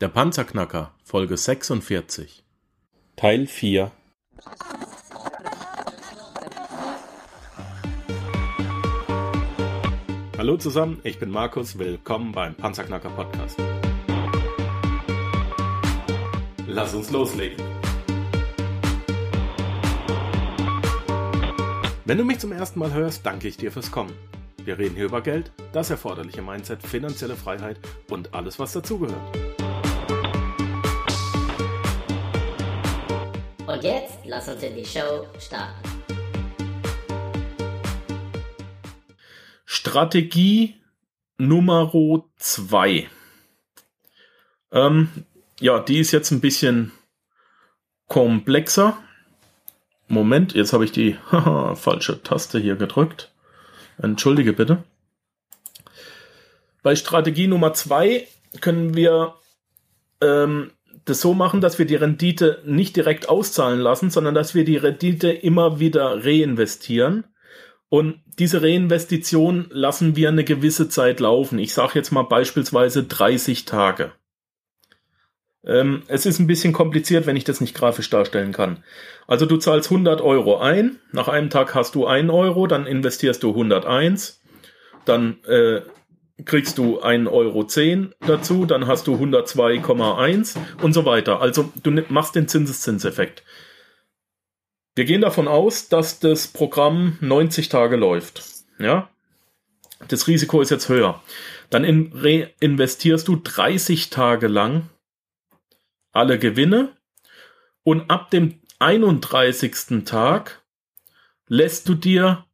Der Panzerknacker, Folge 46. Teil 4. Hallo zusammen, ich bin Markus, willkommen beim Panzerknacker Podcast. Lass uns loslegen. Wenn du mich zum ersten Mal hörst, danke ich dir fürs Kommen. Wir reden hier über Geld, das erforderliche Mindset, finanzielle Freiheit und alles, was dazugehört. Und jetzt lass uns in die Show starten. Strategie Nummer 2. Ähm, ja, die ist jetzt ein bisschen komplexer. Moment, jetzt habe ich die falsche Taste hier gedrückt. Entschuldige bitte. Bei Strategie Nummer 2 können wir ähm, das so machen, dass wir die Rendite nicht direkt auszahlen lassen, sondern dass wir die Rendite immer wieder reinvestieren. Und diese Reinvestition lassen wir eine gewisse Zeit laufen. Ich sage jetzt mal beispielsweise 30 Tage. Ähm, es ist ein bisschen kompliziert, wenn ich das nicht grafisch darstellen kann. Also du zahlst 100 Euro ein, nach einem Tag hast du 1 Euro, dann investierst du 101, dann äh, kriegst du 1,10 Euro dazu, dann hast du 102,1 und so weiter. Also du machst den Zinseszinseffekt. Wir gehen davon aus, dass das Programm 90 Tage läuft. Ja? Das Risiko ist jetzt höher. Dann in, reinvestierst du 30 Tage lang alle Gewinne und ab dem 31. Tag lässt du dir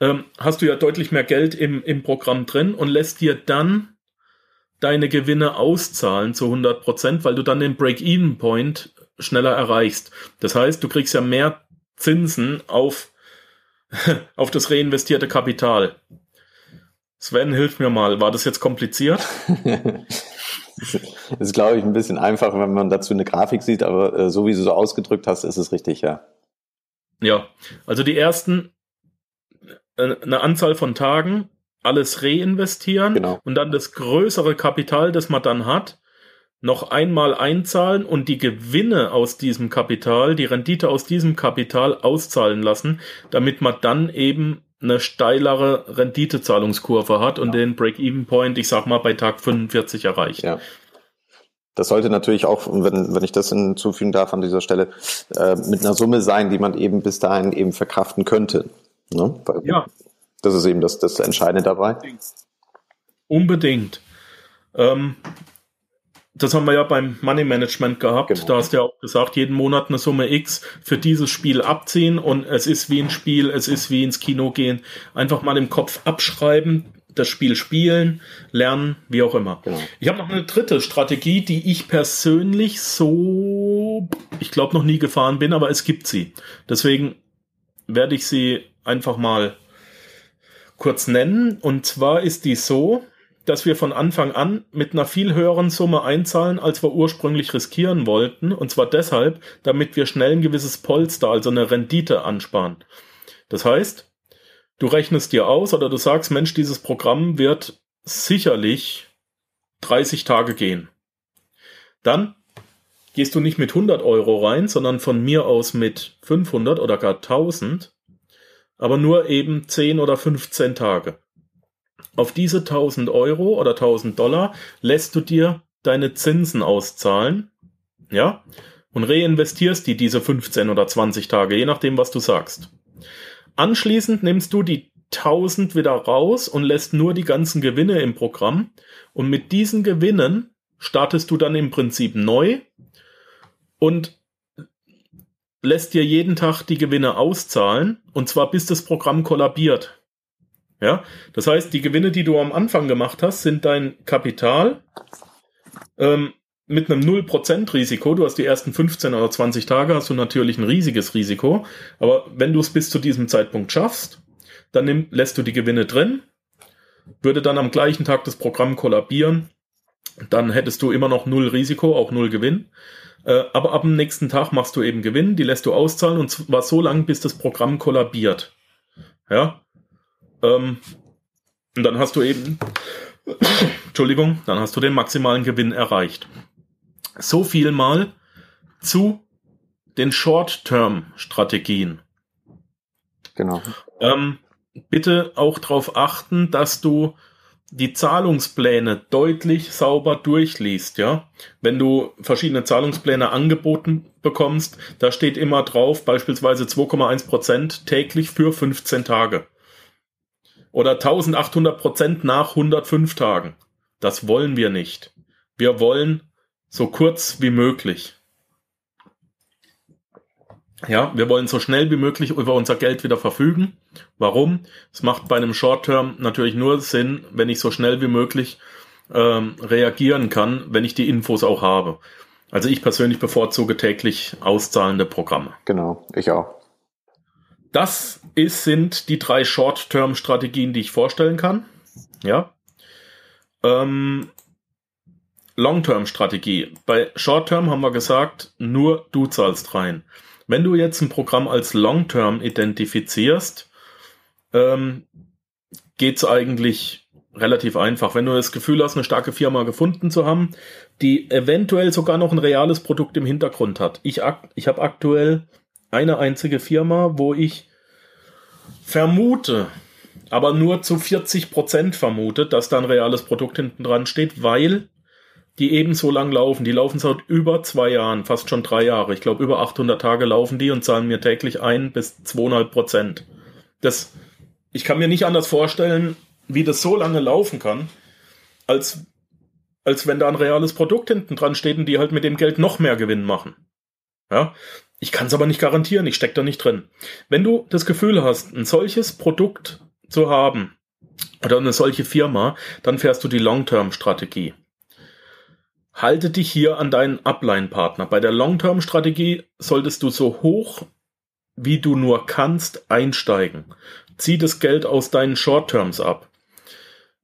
ähm, hast du ja deutlich mehr Geld im, im Programm drin und lässt dir dann deine Gewinne auszahlen zu 100 Prozent, weil du dann den Break-Even-Point schneller erreichst. Das heißt, du kriegst ja mehr Zinsen auf, auf das reinvestierte Kapital. Sven, hilf mir mal. War das jetzt kompliziert? das ist, glaube ich, ein bisschen einfach, wenn man dazu eine Grafik sieht, aber äh, so wie du so ausgedrückt hast, ist es richtig, ja. Ja, also die ersten eine Anzahl von Tagen alles reinvestieren genau. und dann das größere Kapital, das man dann hat, noch einmal einzahlen und die Gewinne aus diesem Kapital, die Rendite aus diesem Kapital auszahlen lassen, damit man dann eben eine steilere Renditezahlungskurve hat und ja. den Break-Even-Point, ich sag mal, bei Tag 45 erreicht. Ja. Das sollte natürlich auch, wenn, wenn ich das hinzufügen darf an dieser Stelle, äh, mit einer Summe sein, die man eben bis dahin eben verkraften könnte. Ne? Ja. Das ist eben das, das Entscheidende dabei. Unbedingt. Ähm, das haben wir ja beim Money Management gehabt. Genau. Da hast du ja auch gesagt, jeden Monat eine Summe X für dieses Spiel abziehen und es ist wie ein Spiel, es ist wie ins Kino gehen. Einfach mal im Kopf abschreiben, das Spiel spielen, lernen, wie auch immer. Genau. Ich habe noch eine dritte Strategie, die ich persönlich so, ich glaube, noch nie gefahren bin, aber es gibt sie. Deswegen werde ich sie einfach mal kurz nennen. Und zwar ist die so, dass wir von Anfang an mit einer viel höheren Summe einzahlen, als wir ursprünglich riskieren wollten. Und zwar deshalb, damit wir schnell ein gewisses Polster, also eine Rendite ansparen. Das heißt, du rechnest dir aus oder du sagst, Mensch, dieses Programm wird sicherlich 30 Tage gehen. Dann gehst du nicht mit 100 Euro rein, sondern von mir aus mit 500 oder gar 1000 aber nur eben 10 oder 15 Tage. Auf diese 1000 Euro oder 1000 Dollar lässt du dir deine Zinsen auszahlen, ja, und reinvestierst die diese 15 oder 20 Tage, je nachdem, was du sagst. Anschließend nimmst du die 1000 wieder raus und lässt nur die ganzen Gewinne im Programm und mit diesen Gewinnen startest du dann im Prinzip neu und lässt dir jeden Tag die Gewinne auszahlen und zwar bis das Programm kollabiert. Ja, das heißt, die Gewinne, die du am Anfang gemacht hast, sind dein Kapital ähm, mit einem 0% Risiko. Du hast die ersten 15 oder 20 Tage, hast du natürlich ein riesiges Risiko. Aber wenn du es bis zu diesem Zeitpunkt schaffst, dann nimm, lässt du die Gewinne drin, würde dann am gleichen Tag das Programm kollabieren, dann hättest du immer noch null Risiko, auch null Gewinn. Äh, aber ab dem nächsten Tag machst du eben Gewinn, die lässt du auszahlen und zwar so lange, bis das Programm kollabiert. Ja. Ähm, und dann hast du eben, Entschuldigung, dann hast du den maximalen Gewinn erreicht. So viel mal zu den Short-Term-Strategien. Genau. Ähm, bitte auch darauf achten, dass du die Zahlungspläne deutlich sauber durchliest, ja. Wenn du verschiedene Zahlungspläne angeboten bekommst, da steht immer drauf, beispielsweise 2,1 Prozent täglich für 15 Tage. Oder 1800 Prozent nach 105 Tagen. Das wollen wir nicht. Wir wollen so kurz wie möglich. Ja, wir wollen so schnell wie möglich über unser Geld wieder verfügen. Warum? Es macht bei einem Short-Term natürlich nur Sinn, wenn ich so schnell wie möglich ähm, reagieren kann, wenn ich die Infos auch habe. Also ich persönlich bevorzuge täglich auszahlende Programme. Genau, ich auch. Das ist, sind die drei Short-Term-Strategien, die ich vorstellen kann. Ja. Ähm, Long-Term-Strategie. Bei Short-Term haben wir gesagt, nur du zahlst rein. Wenn du jetzt ein Programm als Long-Term identifizierst, ähm, geht's eigentlich relativ einfach. Wenn du das Gefühl hast, eine starke Firma gefunden zu haben, die eventuell sogar noch ein reales Produkt im Hintergrund hat. Ich, ich habe aktuell eine einzige Firma, wo ich vermute, aber nur zu 40 Prozent vermute, dass da ein reales Produkt hinten dran steht, weil die ebenso lang laufen. Die laufen seit über zwei Jahren, fast schon drei Jahre. Ich glaube, über 800 Tage laufen die und zahlen mir täglich ein bis zweieinhalb Prozent. Das, ich kann mir nicht anders vorstellen, wie das so lange laufen kann, als, als wenn da ein reales Produkt hinten dran steht und die halt mit dem Geld noch mehr Gewinn machen. Ja, ich kann es aber nicht garantieren, ich stecke da nicht drin. Wenn du das Gefühl hast, ein solches Produkt zu haben oder eine solche Firma, dann fährst du die Long-Term-Strategie. Halte dich hier an deinen Upline-Partner. Bei der Long-Term-Strategie solltest du so hoch wie du nur kannst einsteigen. Zieh das Geld aus deinen Short-Terms ab.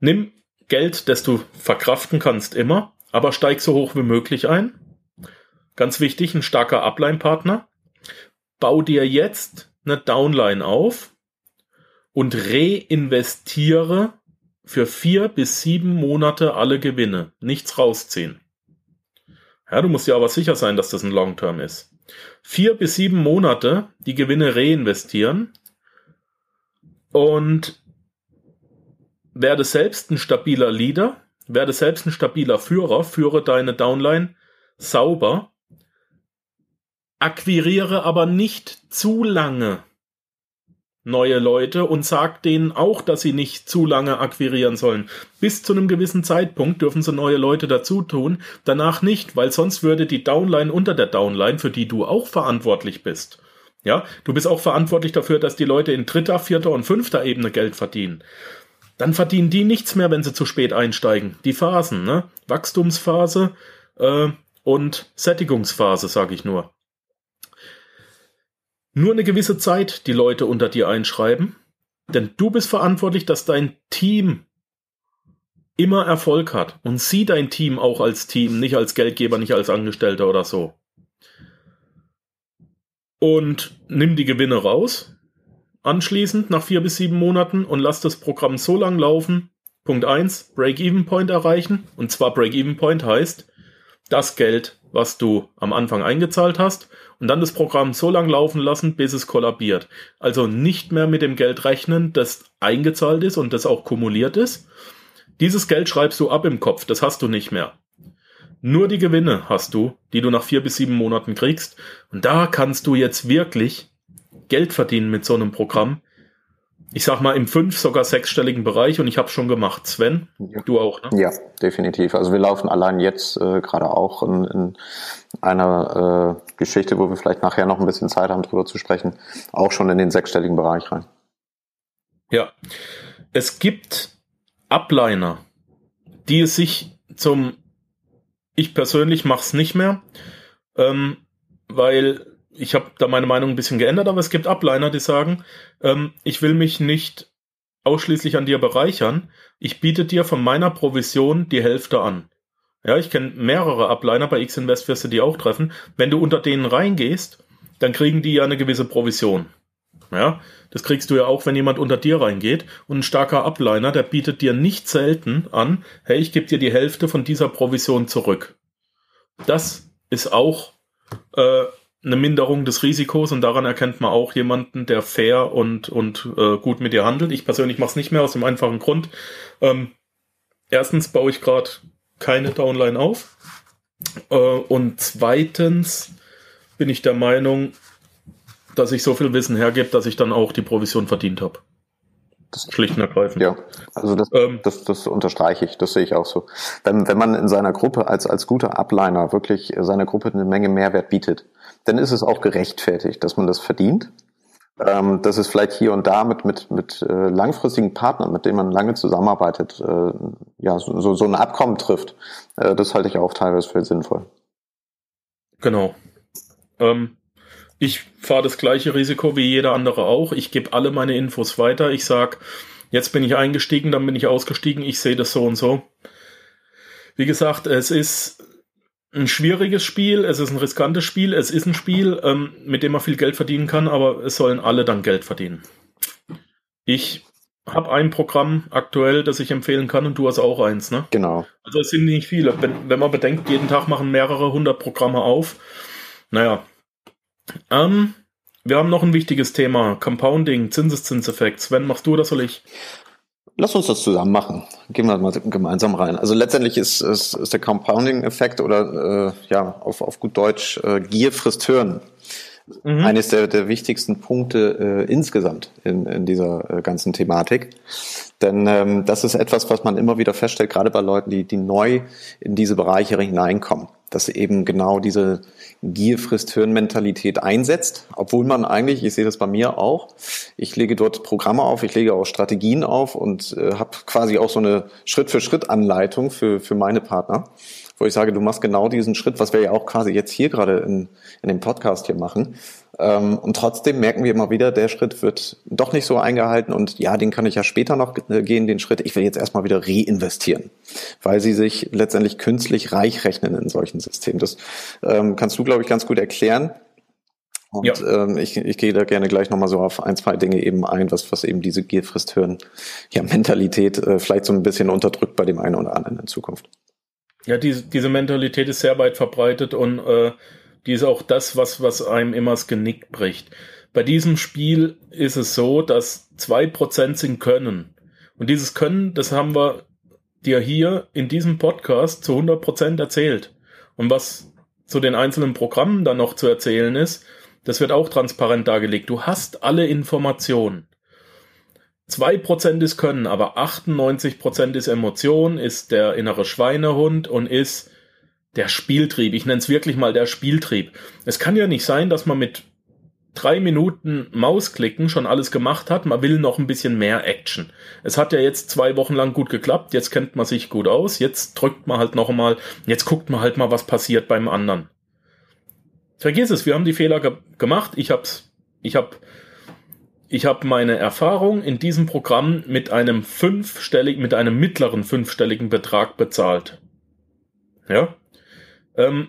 Nimm Geld, das du verkraften kannst immer, aber steig so hoch wie möglich ein. Ganz wichtig, ein starker Upline-Partner. Bau dir jetzt eine Downline auf und reinvestiere für vier bis sieben Monate alle Gewinne. Nichts rausziehen. Ja, du musst ja aber sicher sein, dass das ein Long-Term ist. Vier bis sieben Monate die Gewinne reinvestieren und werde selbst ein stabiler Leader, werde selbst ein stabiler Führer, führe deine Downline sauber, akquiriere aber nicht zu lange neue Leute und sagt denen auch, dass sie nicht zu lange akquirieren sollen. Bis zu einem gewissen Zeitpunkt dürfen sie neue Leute dazu tun, danach nicht, weil sonst würde die Downline unter der Downline, für die du auch verantwortlich bist. Ja, du bist auch verantwortlich dafür, dass die Leute in dritter, vierter und fünfter Ebene Geld verdienen. Dann verdienen die nichts mehr, wenn sie zu spät einsteigen. Die Phasen, ne? Wachstumsphase äh, und Sättigungsphase, sage ich nur nur eine gewisse Zeit die Leute unter dir einschreiben, denn du bist verantwortlich, dass dein Team immer Erfolg hat und sieh dein Team auch als Team, nicht als Geldgeber, nicht als Angestellter oder so. Und nimm die Gewinne raus, anschließend nach vier bis sieben Monaten und lass das Programm so lang laufen. Punkt eins: Break-Even-Point erreichen. Und zwar Break-Even-Point heißt, das Geld, was du am Anfang eingezahlt hast, und dann das Programm so lang laufen lassen, bis es kollabiert. Also nicht mehr mit dem Geld rechnen, das eingezahlt ist und das auch kumuliert ist. Dieses Geld schreibst du ab im Kopf, das hast du nicht mehr. Nur die Gewinne hast du, die du nach vier bis sieben Monaten kriegst. Und da kannst du jetzt wirklich Geld verdienen mit so einem Programm, ich sag mal, im fünf-, sogar sechsstelligen Bereich und ich habe schon gemacht. Sven, ja. du auch, ne? Ja, definitiv. Also wir laufen allein jetzt äh, gerade auch in, in einer äh, Geschichte, wo wir vielleicht nachher noch ein bisschen Zeit haben, drüber zu sprechen, auch schon in den sechsstelligen Bereich rein. Ja, es gibt Upliner, die es sich zum, ich persönlich mache es nicht mehr, ähm, weil ich habe da meine Meinung ein bisschen geändert, aber es gibt Upliner, die sagen, ähm, ich will mich nicht ausschließlich an dir bereichern. Ich biete dir von meiner Provision die Hälfte an. Ja, ich kenne mehrere Upliner, bei X-Invest wirst du die auch treffen. Wenn du unter denen reingehst, dann kriegen die ja eine gewisse Provision. Ja, das kriegst du ja auch, wenn jemand unter dir reingeht. Und ein starker Upliner, der bietet dir nicht selten an, hey, ich gebe dir die Hälfte von dieser Provision zurück. Das ist auch äh, eine Minderung des Risikos und daran erkennt man auch jemanden, der fair und, und äh, gut mit dir handelt. Ich persönlich mache es nicht mehr aus dem einfachen Grund. Ähm, erstens baue ich gerade keine Downline auf äh, und zweitens bin ich der Meinung, dass ich so viel Wissen hergebe, dass ich dann auch die Provision verdient habe. Schlicht und ergreifend. Ja, also das, ähm, das, das unterstreiche ich, das sehe ich auch so. Wenn, wenn man in seiner Gruppe als, als guter Upliner wirklich seiner Gruppe eine Menge Mehrwert bietet, dann ist es auch gerechtfertigt, dass man das verdient. Ähm, dass es vielleicht hier und da mit, mit, mit äh, langfristigen Partnern, mit denen man lange zusammenarbeitet, äh, ja, so, so ein Abkommen trifft. Äh, das halte ich auch teilweise für sinnvoll. Genau. Ähm, ich fahre das gleiche Risiko wie jeder andere auch. Ich gebe alle meine Infos weiter. Ich sage, jetzt bin ich eingestiegen, dann bin ich ausgestiegen. Ich sehe das so und so. Wie gesagt, es ist ein schwieriges Spiel, es ist ein riskantes Spiel, es ist ein Spiel, ähm, mit dem man viel Geld verdienen kann, aber es sollen alle dann Geld verdienen. Ich habe ein Programm aktuell, das ich empfehlen kann und du hast auch eins, ne? Genau. Also es sind nicht viele. Wenn, wenn man bedenkt, jeden Tag machen mehrere hundert Programme auf. Naja, ähm, wir haben noch ein wichtiges Thema: Compounding, Zinseszinseffekt. Sven, machst du oder soll ich? Lass uns das zusammen machen. Gehen wir mal gemeinsam rein. Also letztendlich ist, ist, ist der Compounding-Effekt oder äh, ja auf, auf gut Deutsch äh, Gier frisst Hören mhm. eines der, der wichtigsten Punkte äh, insgesamt in, in dieser äh, ganzen Thematik. Denn ähm, das ist etwas, was man immer wieder feststellt, gerade bei Leuten, die, die neu in diese Bereiche hineinkommen, dass eben genau diese Gier frisst Hören Mentalität einsetzt, obwohl man eigentlich, ich sehe das bei mir auch, ich lege dort Programme auf, ich lege auch Strategien auf und äh, habe quasi auch so eine Schritt-für-Schritt-Anleitung für, für meine Partner wo ich sage, du machst genau diesen Schritt, was wir ja auch quasi jetzt hier gerade in, in dem Podcast hier machen. Ähm, und trotzdem merken wir immer wieder, der Schritt wird doch nicht so eingehalten und ja, den kann ich ja später noch äh, gehen, den Schritt. Ich will jetzt erstmal wieder reinvestieren, weil sie sich letztendlich künstlich reich rechnen in solchen Systemen. Das ähm, kannst du, glaube ich, ganz gut erklären. Und ja. ähm, ich, ich gehe da gerne gleich nochmal so auf ein, zwei Dinge eben ein, was, was eben diese Gierfrist hören, ja, Mentalität äh, vielleicht so ein bisschen unterdrückt bei dem einen oder anderen in Zukunft. Ja, diese, diese Mentalität ist sehr weit verbreitet und äh, die ist auch das, was, was einem immer das Genick bricht. Bei diesem Spiel ist es so, dass zwei Prozent sind Können. Und dieses Können, das haben wir dir hier in diesem Podcast zu 100 Prozent erzählt. Und was zu den einzelnen Programmen dann noch zu erzählen ist, das wird auch transparent dargelegt. Du hast alle Informationen. 2% ist Können, aber 98% ist Emotion, ist der innere Schweinehund und ist der Spieltrieb. Ich nenne es wirklich mal der Spieltrieb. Es kann ja nicht sein, dass man mit drei Minuten Mausklicken schon alles gemacht hat. Man will noch ein bisschen mehr Action. Es hat ja jetzt zwei Wochen lang gut geklappt. Jetzt kennt man sich gut aus. Jetzt drückt man halt noch einmal. Jetzt guckt man halt mal, was passiert beim anderen. Vergiss es. Wir haben die Fehler ge gemacht. Ich hab's, ich hab ich habe meine Erfahrung in diesem Programm mit einem fünfstelligen, mit einem mittleren fünfstelligen Betrag bezahlt. Ja. Ähm,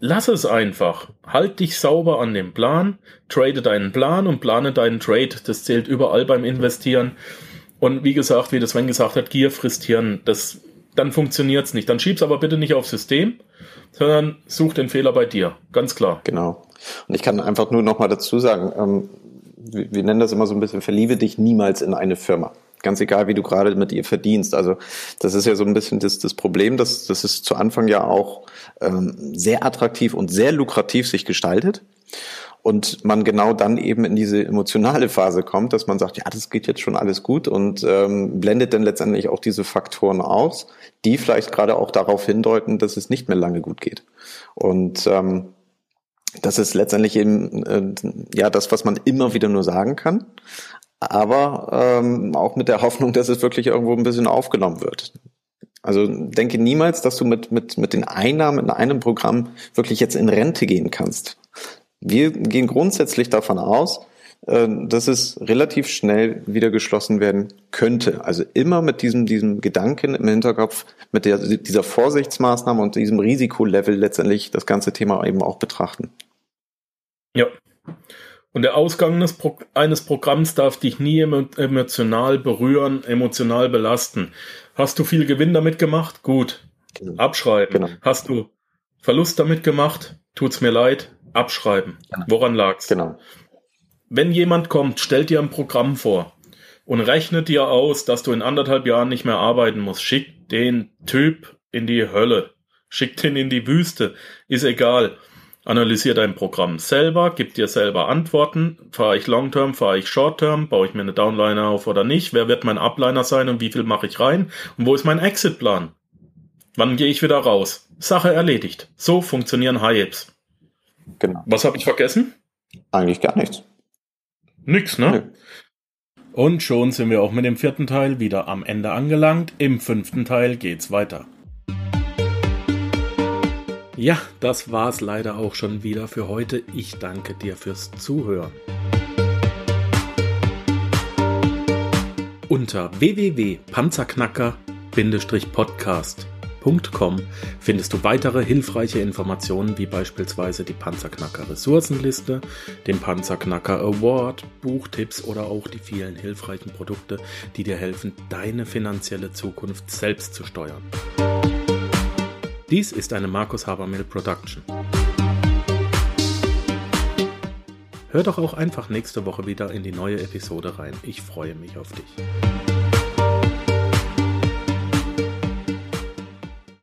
lass es einfach. Halt dich sauber an dem Plan, trade deinen Plan und plane deinen Trade. Das zählt überall beim Investieren. Und wie gesagt, wie das Sven gesagt hat, Gier frisst Hirn. Das, dann funktioniert's nicht. Dann schieb's aber bitte nicht aufs System, sondern such den Fehler bei dir. Ganz klar. Genau. Und ich kann einfach nur noch mal dazu sagen, ähm, wir nennen das immer so ein bisschen, verliebe dich niemals in eine Firma. Ganz egal, wie du gerade mit ihr verdienst. Also das ist ja so ein bisschen das, das Problem, dass das ist zu Anfang ja auch ähm, sehr attraktiv und sehr lukrativ sich gestaltet. Und man genau dann eben in diese emotionale Phase kommt, dass man sagt, ja, das geht jetzt schon alles gut und ähm, blendet dann letztendlich auch diese Faktoren aus, die vielleicht gerade auch darauf hindeuten, dass es nicht mehr lange gut geht. Und ähm, das ist letztendlich eben äh, ja das, was man immer wieder nur sagen kann, aber ähm, auch mit der Hoffnung, dass es wirklich irgendwo ein bisschen aufgenommen wird. Also denke niemals, dass du mit, mit, mit den Einnahmen in einem Programm wirklich jetzt in Rente gehen kannst. Wir gehen grundsätzlich davon aus, äh, dass es relativ schnell wieder geschlossen werden könnte. Also immer mit diesem, diesem Gedanken im Hinterkopf, mit der, dieser Vorsichtsmaßnahme und diesem Risikolevel letztendlich das ganze Thema eben auch betrachten. Ja. Und der Ausgang Pro eines Programms darf dich nie emotional berühren, emotional belasten. Hast du viel Gewinn damit gemacht? Gut. Genau. Abschreiben. Genau. Hast du Verlust damit gemacht, tut's mir leid, abschreiben. Genau. Woran lag's? Genau. Wenn jemand kommt, stellt dir ein Programm vor und rechnet dir aus, dass du in anderthalb Jahren nicht mehr arbeiten musst. Schick den Typ in die Hölle. Schick den in die Wüste. Ist egal. Analysier dein Programm selber, gib dir selber Antworten. Fahre ich Long-Term, fahre ich Short-Term, baue ich mir eine Downliner auf oder nicht? Wer wird mein Upliner sein und wie viel mache ich rein? Und wo ist mein Exit-Plan? Wann gehe ich wieder raus? Sache erledigt. So funktionieren High-Apes. Genau. Was habe ich vergessen? Eigentlich gar nichts. Nix, ne? Nö. Und schon sind wir auch mit dem vierten Teil wieder am Ende angelangt. Im fünften Teil geht's weiter. Ja, das war's leider auch schon wieder für heute. Ich danke dir fürs Zuhören. Unter www.panzerknacker-podcast.com findest du weitere hilfreiche Informationen wie beispielsweise die Panzerknacker Ressourcenliste, den Panzerknacker Award, Buchtipps oder auch die vielen hilfreichen Produkte, die dir helfen, deine finanzielle Zukunft selbst zu steuern. Dies ist eine Markus Habermill Production. Hör doch auch einfach nächste Woche wieder in die neue Episode rein. Ich freue mich auf dich.